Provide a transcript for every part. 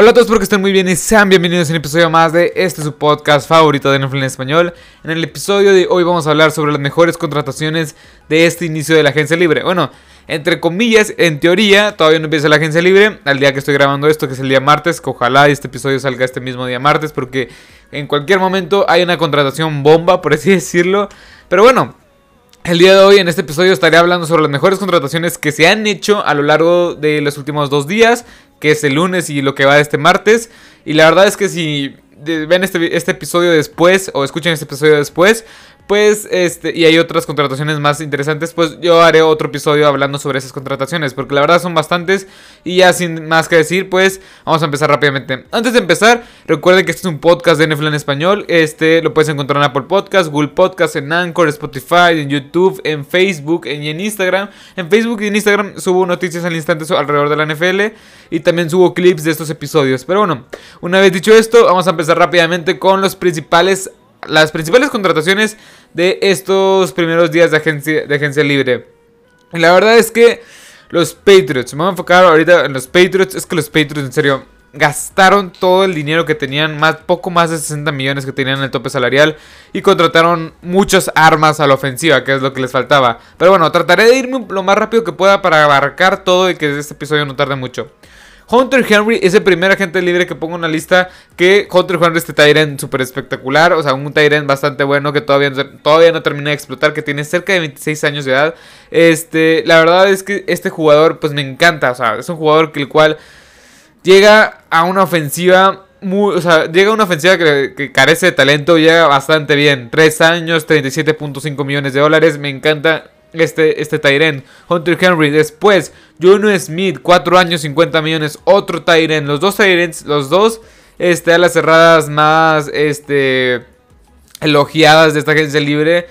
Hola a todos, espero que estén muy bien y sean bienvenidos a un episodio más de este su podcast favorito de NFL en español. En el episodio de hoy vamos a hablar sobre las mejores contrataciones de este inicio de la agencia libre. Bueno, entre comillas, en teoría, todavía no empieza la agencia libre. Al día que estoy grabando esto, que es el día martes, ojalá este episodio salga este mismo día martes, porque en cualquier momento hay una contratación bomba, por así decirlo. Pero bueno, el día de hoy en este episodio estaré hablando sobre las mejores contrataciones que se han hecho a lo largo de los últimos dos días que es el lunes y lo que va este martes. Y la verdad es que si ven este, este episodio después o escuchan este episodio después, pues, este, y hay otras contrataciones más interesantes, pues yo haré otro episodio hablando sobre esas contrataciones, porque la verdad son bastantes y ya sin más que decir, pues vamos a empezar rápidamente. Antes de empezar, recuerden que este es un podcast de NFL en español, este lo puedes encontrar en Apple Podcast, Google Podcast, en Anchor, Spotify, en YouTube, en Facebook y en Instagram. En Facebook y en Instagram subo noticias al instante alrededor de la NFL y también subo clips de estos episodios. Pero bueno, una vez dicho esto, vamos a empezar rápidamente con los principales las principales contrataciones de estos primeros días de agencia, de agencia libre. Y la verdad es que los Patriots, me voy a enfocar ahorita en los Patriots, es que los Patriots en serio gastaron todo el dinero que tenían, más, poco más de 60 millones que tenían en el tope salarial y contrataron muchas armas a la ofensiva, que es lo que les faltaba. Pero bueno, trataré de irme lo más rápido que pueda para abarcar todo y que este episodio no tarde mucho. Hunter Henry es el primer agente libre que pongo en la lista. Que Hunter Henry este Tyrant súper espectacular. O sea, un Tyrant bastante bueno que todavía, todavía no terminé de explotar. Que tiene cerca de 26 años de edad. Este, la verdad es que este jugador pues me encanta. O sea, es un jugador que el cual llega a una ofensiva muy, o sea, llega una ofensiva que, que, carece de talento, llega bastante bien. 3 años, 37.5 millones de dólares. Me encanta este, este. Hunter Henry. Después, Juno Smith, 4 años, 50 millones. Otro Tyren. Los dos Tyrens, los dos este, a las cerradas más este, elogiadas de esta agencia libre.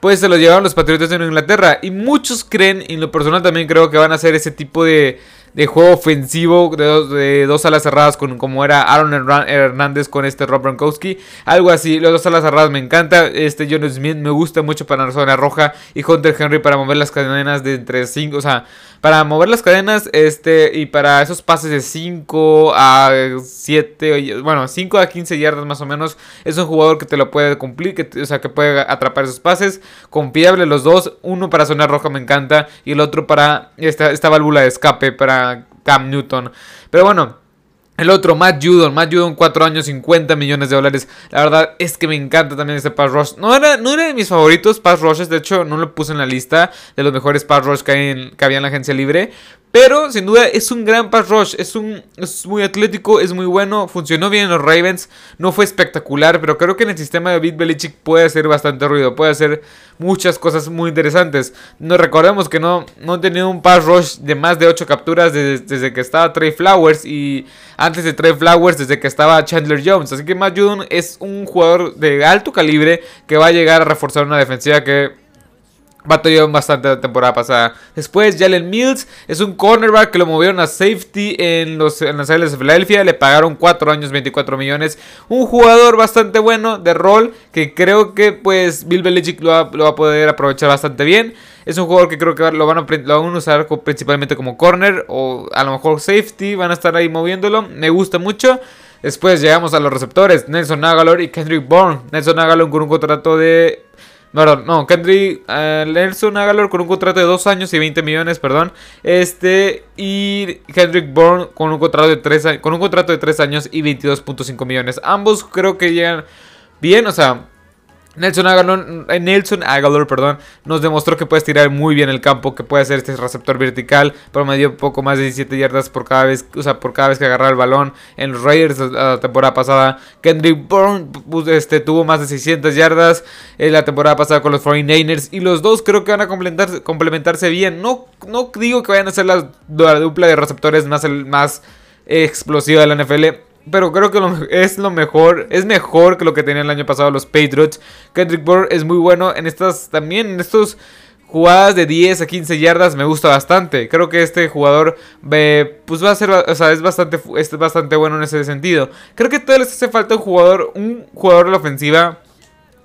Pues se los llevaron los Patriotas de Inglaterra. Y muchos creen, y en lo personal también creo que van a hacer ese tipo de de juego ofensivo de dos, de dos alas cerradas con, como era Aaron Hernández con este Rob Gronkowski. Algo así, los dos alas cerradas me encanta. Este John Smith me gusta mucho para la zona roja y Hunter Henry para mover las cadenas de entre 5, o sea, para mover las cadenas este y para esos pases de 5 a 7, bueno, 5 a 15 yardas más o menos. Es un jugador que te lo puede cumplir, que, o sea, que puede atrapar esos pases. Confiable los dos, uno para zona roja me encanta y el otro para esta, esta válvula de escape para Cam Newton. Pero bueno, el otro, Matt Judon. Matt Judon, 4 años, 50 millones de dólares. La verdad es que me encanta también este pass rush. No era, no era de mis favoritos pass rushes. De hecho, no lo puse en la lista de los mejores pass rush que, que había en la agencia libre. Pero sin duda es un gran pass rush. Es, un, es muy atlético, es muy bueno. Funcionó bien en los Ravens. No fue espectacular, pero creo que en el sistema de Beat Belichick puede hacer bastante ruido. Puede hacer muchas cosas muy interesantes. Nos recordemos que no, no tenido un pass rush de más de 8 capturas desde, que estaba Trey Flowers. Y antes de Trey Flowers, desde que estaba Chandler Jones. Así que Matt Judon es un jugador de alto calibre que va a llegar a reforzar una defensiva que Batalló bastante la temporada pasada. Después, Jalen Mills es un cornerback que lo movieron a safety en, los, en las Islas de Filadelfia. Le pagaron 4 años, 24 millones. Un jugador bastante bueno de rol que creo que pues Bill Belichick lo va, a poder aprovechar bastante bien. Es un jugador que creo que lo van, a, usar principalmente como corner o a lo mejor safety. Van a estar ahí moviéndolo. Me gusta mucho. Después llegamos a los receptores. Nelson Agalor y Kendrick Bourne. Nelson Agalor con un contrato de Perdón, no, Kendrick uh, Nelson Agalor con un contrato de 2 años y 20 millones, perdón. Este, y Kendrick Bourne con un contrato de 3, con un contrato de 3 años y 22.5 millones. Ambos creo que llegan bien, o sea, Nelson Aguilar, eh, Nelson perdón, nos demostró que puedes tirar muy bien el campo, que puede hacer este receptor vertical, promedió poco más de 17 yardas por cada vez, o sea, por cada vez que agarraba el balón. En los Raiders la temporada pasada, Kendrick Bourne este, tuvo más de 600 yardas en la temporada pasada con los 49ers y los dos creo que van a complementarse, bien. No, no digo que vayan a ser la, dupla de receptores más, el, más explosiva de la NFL pero creo que es lo mejor. Es mejor que lo que tenían el año pasado los Patriots. Kendrick Bourne es muy bueno en estas también. En estos jugadas de 10 a 15 yardas me gusta bastante. Creo que este jugador pues va a ser, o sea, es bastante, es bastante bueno en ese sentido. Creo que todavía les hace falta un jugador, un jugador de la ofensiva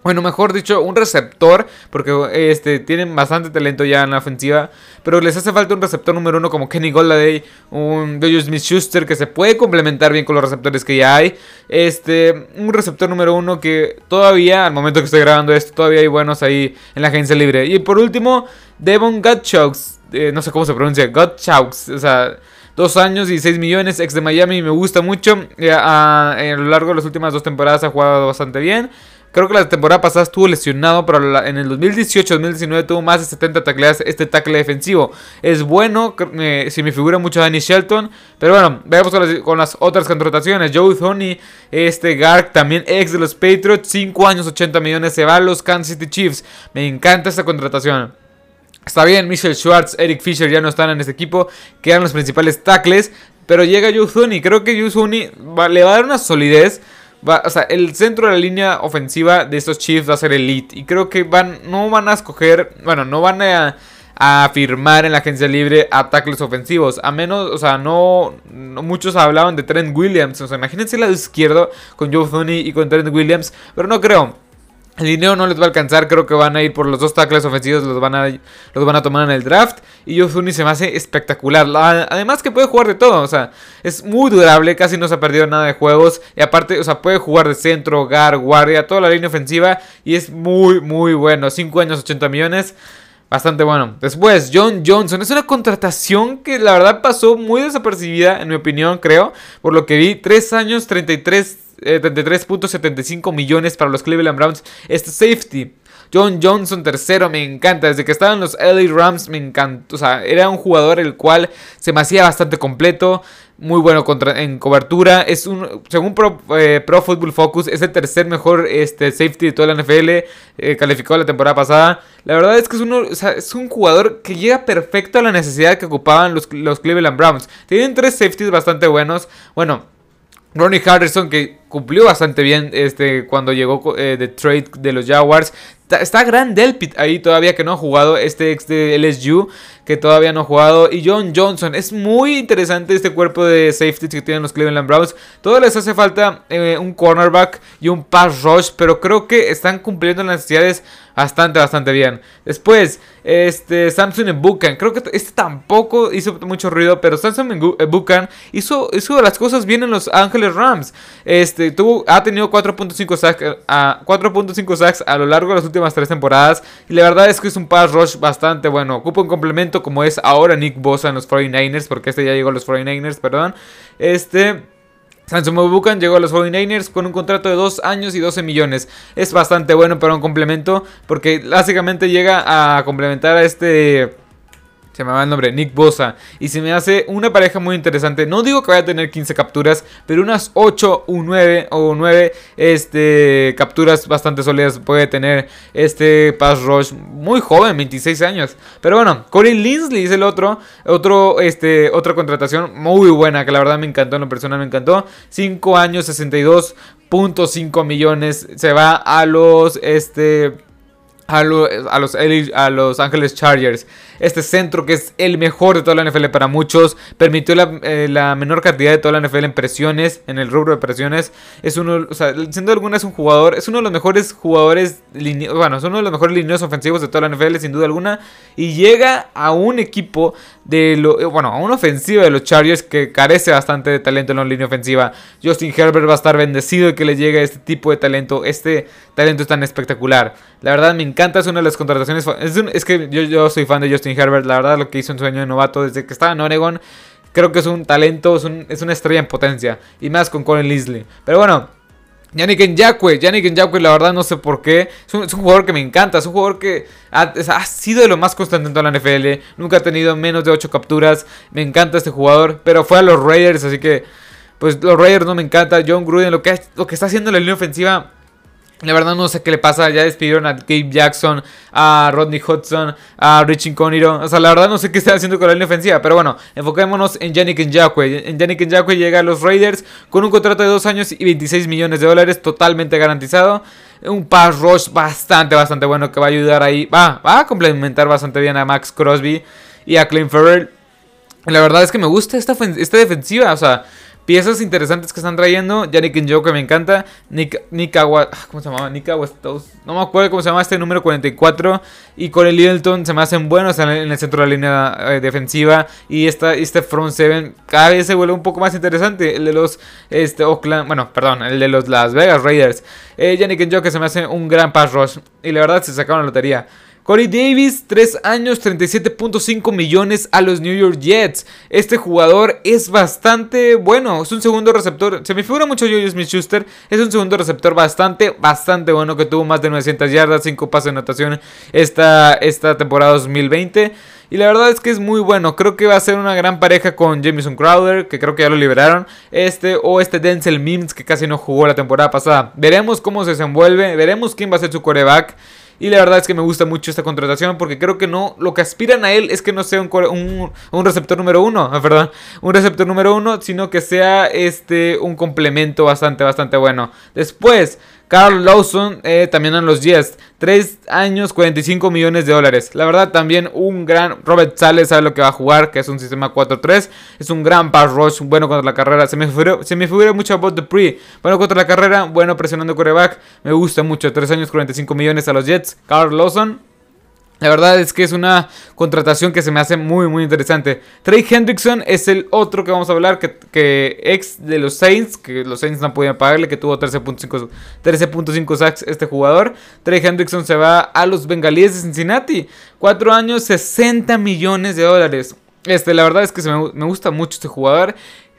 Bueno, mejor dicho, un receptor, porque este, tienen bastante talento ya en la ofensiva, pero les hace falta un receptor número uno como Kenny Golladay, un Jojo Smith Schuster que se puede complementar bien con los receptores que ya hay. Este, un receptor número uno que todavía, al momento que estoy grabando esto, todavía hay buenos ahí en la agencia libre. Y por último, Devon Gutchaux, eh, no sé cómo se pronuncia, Gutchaux, o sea... Dos años y 6 millones, ex de Miami, me gusta mucho. Eh, a, lo largo de las últimas dos temporadas ha jugado bastante bien. Creo que la temporada pasada estuvo lesionado, pero en el 2018-2019 tuvo más de 70 tacleadas este tackle defensivo. Es bueno, si me figura mucho Danny Shelton. Pero bueno, veamos con las, otras contrataciones. Joe Thorney, este Gark, también ex de los Patriots, 5 años, 80 millones, se va a los Kansas City Chiefs. Me encanta esta contratación. Está bien, Michelle Schwartz, Eric Fisher ya no están en este equipo, quedan los principales tackles. Pero llega Joe Thorney, creo que Joe Thorney le va a dar una solidez o sea, el centro de la línea ofensiva de estos Chiefs va a ser elite. Y creo que van, no van a escoger, bueno, no van a, a firmar en la agencia libre a tackles ofensivos. A menos, o sea, no, muchos hablaban de Trent Williams. O sea, imagínense el lado izquierdo con Joe Thuney y con Trent Williams. Pero no creo. El dinero no les va a alcanzar, creo que van a ir por los dos tackles ofensivos, los van a, los van a tomar en el draft. Y Yozuni se me hace espectacular. Además que puede jugar de todo, o sea, es muy durable, casi no se ha perdido nada de juegos. Y aparte, o sea, puede jugar de centro, hogar, guardia, toda la línea ofensiva. Y es muy, muy bueno. 5 años, 80 millones. Bastante bueno. Después, John Johnson. Es una contratación que la verdad pasó muy desapercibida, en mi opinión, creo. Por lo que vi, 3 años, 33 33.75 millones para los Cleveland Browns. Este safety. John Johnson tercero, me encanta. Desde que estaba en los LA Rams me encantó. O sea, era un jugador el cual se me hacía bastante completo. Muy bueno contra, en cobertura. Es un, según Pro, eh, Pro, Football Focus, es el tercer mejor este, safety de toda la NFL. Eh, calificado la temporada pasada. La verdad es que es, uno, es un jugador que llega perfecto a la necesidad que ocupaban los, los Cleveland Browns. Tienen tres safeties bastante buenos. Bueno, Ronnie Harrison que cumplió bastante bien este, cuando llegó eh, de trade de los Jaguars. Está, Gran Delpit ahí todavía que no ha jugado. Este ex de LSU que todavía no ha jugado. Y John Johnson. Es muy interesante este cuerpo de safeties que tienen los Cleveland Browns. Todo les hace falta eh, un cornerback y un pass rush. Pero creo que están cumpliendo las necesidades bastante, bastante bien. Después, este, Samsung Buchan. Creo que este tampoco hizo mucho ruido. Pero Samsung Buchan hizo, hizo las cosas bien en los Ángeles Rams. Este, tuvo, ha tenido 4.5 sacks, a, 4.5 sacks a lo largo de las últimas tres temporadas. Y la verdad es que es un pass rush bastante bueno. Ocupa un complemento como es ahora Nick Bosa en los 49ers. Porque este ya llegó a los 49ers, perdón. Este... Samsung Bucan llegó a los 49ers con un contrato de 2 años y 12 millones. Es bastante bueno para un complemento porque básicamente llega a complementar a este se me va el nombre, Nick Bosa. Y se me hace una pareja muy interesante. No digo que vaya a tener 15 capturas, pero unas 8 o 9 o 9 este, capturas bastante sólidas puede tener este Pass Rush. Muy joven, 26 años. Pero bueno, Corey Linsley es el otro. otro este, otra contratación muy buena que la verdad me encantó. En lo personal me encantó. 5 años, 62.5 millones. Se va a los... Este, a, los, a los Ángeles Chargers. Este centro que es el mejor de toda la NFL para muchos. Permitió la, eh, la, menor cantidad de toda la NFL en presiones. En el rubro de presiones. Es uno, o sea, siendo alguna es un jugador. Es uno de los mejores jugadores. Bueno, es uno de los mejores líneas ofensivos de toda la NFL, sin duda alguna. Y llega a un equipo de lo, eh, bueno, a una ofensiva de los Chargers que carece bastante de talento en la línea ofensiva. Justin Herbert va a estar bendecido de que le llegue este tipo de talento. Este talento es tan espectacular. La verdad me encanta, es una de las contrataciones. Es, que yo, yo, soy fan de Justin Herbert, la verdad lo que hizo en sueño de novato desde que estaba en Oregon. Creo que es un talento, es, es una estrella en potencia. Y más con Colin Leslie. Pero bueno, Yannick Nyakwe, Yannick Nyakwe, la verdad no sé por qué. Es un, jugador que me encanta. Es un jugador que ha, sido de lo más constante en toda la NFL. Nunca ha tenido menos de 8 capturas. Me encanta este jugador. Pero fue a los Raiders, así que. Pues los Raiders no me encanta. John Gruden, lo que, lo que está haciendo en la línea ofensiva la verdad no sé qué le pasa. Ya despidieron a Gabe Jackson, a Rodney Hudson, a Rich Incognito. O sea, la verdad no sé qué está haciendo con la línea ofensiva. Pero bueno, enfoquémonos en Yannick Njakwe. En Yannick Njakwe llega a los Raiders con un contrato de 2 años y 26 millones de dólares totalmente garantizado. Un pass rush bastante, bastante bueno que va a ayudar ahí. Va, va a complementar bastante bien a Max Crosby y a Clint Ferrell. La verdad es que me gusta esta, esta defensiva. O sea, piezas interesantes que están trayendo. Yannick Njoku me encanta. Nick, Nick ah, ¿Cómo se llamaba? Nick No me acuerdo cómo se llama este número 44. Y con el Littleton se me hacen buenos en el, centro de la línea eh, defensiva. Y esta, este front seven cada vez se vuelve un poco más interesante. El de los este, Oakland. Bueno, perdón. El de los Las Vegas Raiders. Eh, Yannick Njoku se me hace un gran pass rush. Y la verdad se sacaron la lotería. Corey Davis, 3 años, 37.5 millones a los New York Jets. Este jugador es bastante bueno, es un segundo receptor. Se me figura mucho Julius Smith-Schuster. Es un segundo receptor bastante, bastante bueno que tuvo más de 900 yardas, 5 pases de anotación esta, esta temporada 2020. Y la verdad es que es muy bueno. Creo que va a ser una gran pareja con Jameson Crowder, que creo que ya lo liberaron. Este o este Denzel Mims, que casi no jugó la temporada pasada. Veremos cómo se desenvuelve. Veremos quién va a ser su coreback. Y la verdad es que me gusta mucho esta contratación porque creo que no, lo que aspiran a él es que no sea un, un, receptor número uno, ¿verdad? Un receptor número uno, sino que sea este un complemento bastante, bastante bueno. Después, Carl Lawson eh, también en los Jets. 3 años, 45 millones de dólares. La verdad, también un gran. Robert Sales sabe lo que va a jugar, que es un sistema 4-3. Es un gran pass rush, bueno contra la carrera. Se me figura, se me mucho Bot Dupree. Bueno contra la carrera, bueno presionando coreback. Me gusta mucho. 3 años, 45 millones a los Jets. Carl Lawson. La verdad es que es una contratación que se me hace muy muy interesante. Trey Hendrickson es el otro que vamos a hablar, que, ex de los Saints, que los Saints no podían pagarle, que tuvo 13.5 13.5 sacks este jugador. Trey Hendrickson se va a los Bengalíes de Cincinnati. 4 años, 60 millones de dólares. Este, la verdad es que me, me gusta mucho este jugador.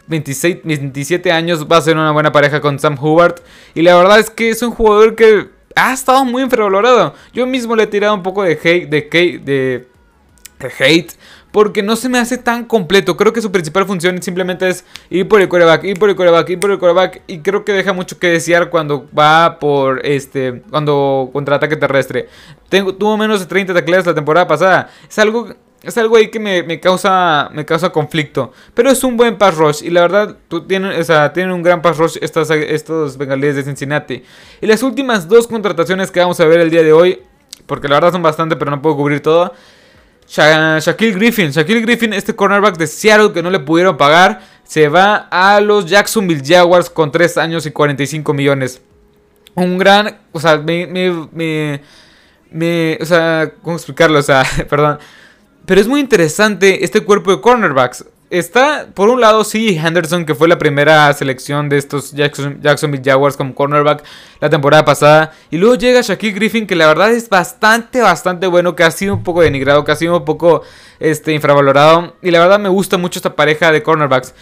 26, 27 años va a ser una buena pareja con Sam Hubbard. Y la verdad es que es un jugador que ha estado muy infravalorado. Yo mismo le he tirado un poco de hate, de, de, de hate porque no se me hace tan completo. Creo que su principal función simplemente es ir por el coreback, ir por el coreback, ir por el coreback. Y creo que deja mucho que desear cuando va por este. Cuando contraataque terrestre. Tengo, tuvo menos de 30 tacleadas la temporada pasada. Es algo es algo ahí que me, causa, me causa conflicto. Pero es un buen pass rush. Y la verdad, tú tienen, o sea, tienen un gran pass rush estos, estos bengalíes de Cincinnati. Y las últimas dos contrataciones que vamos a ver el día de hoy. Porque la verdad son bastante, pero no puedo cubrir todo. Shaquille Griffin. Shaquille Griffin, este cornerback de Seattle que no le pudieron pagar. Se va a los Jacksonville Jaguars con 3 años y 45 millones. Un gran. O sea, me. me, me o sea, ¿cómo explicarlo? O sea, perdón. Pero es muy interesante este cuerpo de cornerbacks. Está, por un lado, sí, Henderson, que fue la primera selección de estos Jacksonville Jaguars como cornerback la temporada pasada. Y luego llega Shaquille Griffin, que la verdad es bastante, bastante bueno, que ha sido un poco denigrado, que ha sido un poco este, infravalorado. Y la verdad me gusta mucho esta pareja de cornerbacks.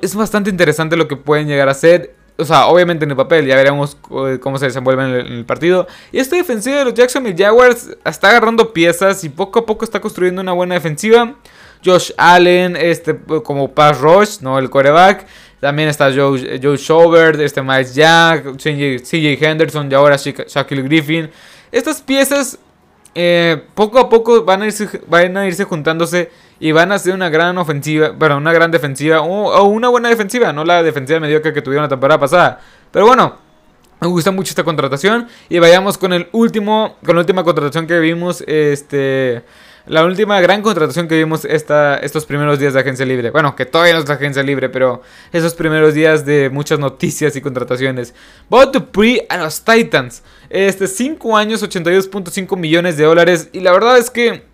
Es bastante interesante lo que pueden llegar a ser. O sea, obviamente en el papel, ya veremos cómo se desenvuelven en el, partido. Y esta defensiva de los Jacksonville Jaguars está agarrando piezas y poco a poco está construyendo una buena defensiva. Josh Allen, este como pass rush, ¿no? El coreback. También está Joe, Joe este Miles Jack, CJ Henderson y ahora Shaquille Griffin. Estas piezas eh, poco a poco van a, irse, van a irse juntándose y van a ser una gran ofensiva, bueno, una gran defensiva o, una buena defensiva, no la defensiva mediocre que tuvieron la temporada pasada. Pero bueno, me gusta mucho esta contratación y vayamos con el último, con la última contratación que vimos, este la última gran contratación que vimos esta, estos primeros días de agencia libre. Bueno, que todavía no es la agencia libre, pero esos primeros días de muchas noticias y contrataciones. Bob Dupree a los Titans. Este, 5 años, 82.5 millones de dólares. Y la verdad es que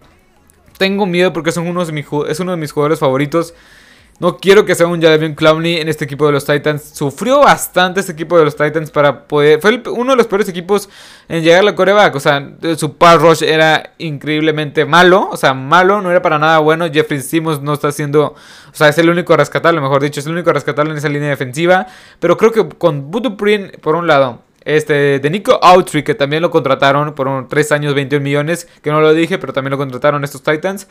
tengo miedo porque son de mis, es uno de mis jugadores favoritos. No quiero que sea un Jadavion Clowney en este equipo de los Titans. Sufrió bastante este equipo de los Titans para poder... Fue uno de los peores equipos en llegar a la coreback. O sea, su pass rush era increíblemente malo. O sea, malo, no era para nada bueno. Jeffrey Simmons no está haciendo... O sea, es el único rescatable, mejor dicho. Es el único rescatable en esa línea defensiva. Pero creo que con Butu por un lado... Este, de Nico Autry, que también lo contrataron por 3 años, 21 millones, que no lo dije, pero también lo contrataron estos Titans.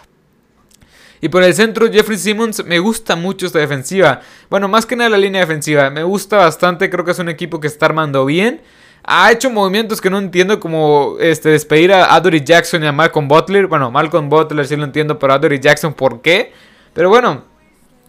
Y por el centro, Jeffrey Simmons, me gusta mucho esta defensiva. Bueno, más que nada la línea defensiva. Me gusta bastante, creo que es un equipo que está armando bien. Ha hecho movimientos que no entiendo, como este, despedir a Adory Jackson y a Malcolm Butler. Bueno, Malcolm Butler sí lo entiendo, pero Adory Jackson, ¿por qué? Pero bueno,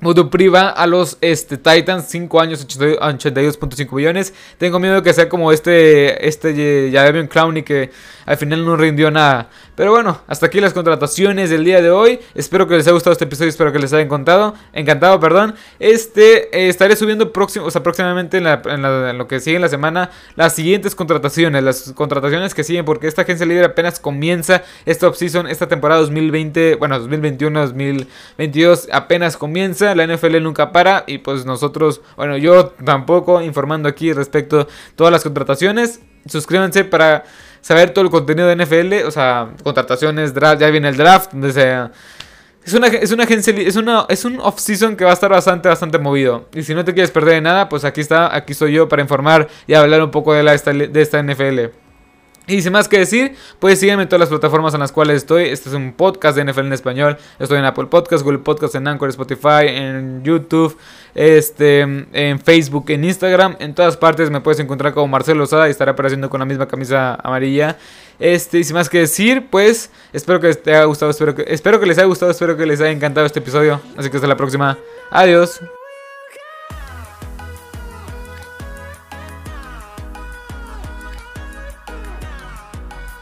Modo priva a los este, Titans, 5 años, 82.5 millones. Tengo miedo que sea como este, este Javier Clown y que al final no rindió nada. Pero bueno, hasta aquí las contrataciones del día de hoy. Espero que les haya gustado este episodio, espero que les haya encantado. Encantado, perdón. Este, eh, estaré subiendo próximo, o próximamente en, lo que sigue en la semana las siguientes contrataciones. Las contrataciones que siguen, porque esta agencia libre apenas comienza esta offseason, esta temporada 2020, bueno, 2021-2022 apenas comienza. La NFL nunca para y pues nosotros, bueno, yo tampoco informando aquí respecto a todas las contrataciones. Suscríbanse para saber todo el contenido de NFL, o sea, contrataciones, draft, ya viene el draft, donde sea... Es una, es una agencia, es, una, es un off-season que va a estar bastante, bastante movido. Y si no te quieres perder de nada, pues aquí está, aquí estoy yo para informar y hablar un poco de, la, de esta NFL. Y sin más que decir, puedes sígueme en todas las plataformas en las cuales estoy. Este es un podcast de NFL en español. Estoy en Apple Podcast, Google Podcast, en Anchor, Spotify, en YouTube, este, en Facebook, en Instagram. En todas partes me puedes encontrar como Marcelo Osada y estaré apareciendo con la misma camisa amarilla. Este, y sin más que decir, pues espero que te haya gustado, espero que, espero que les haya gustado, espero que les haya encantado este episodio. Así que hasta la próxima. Adiós.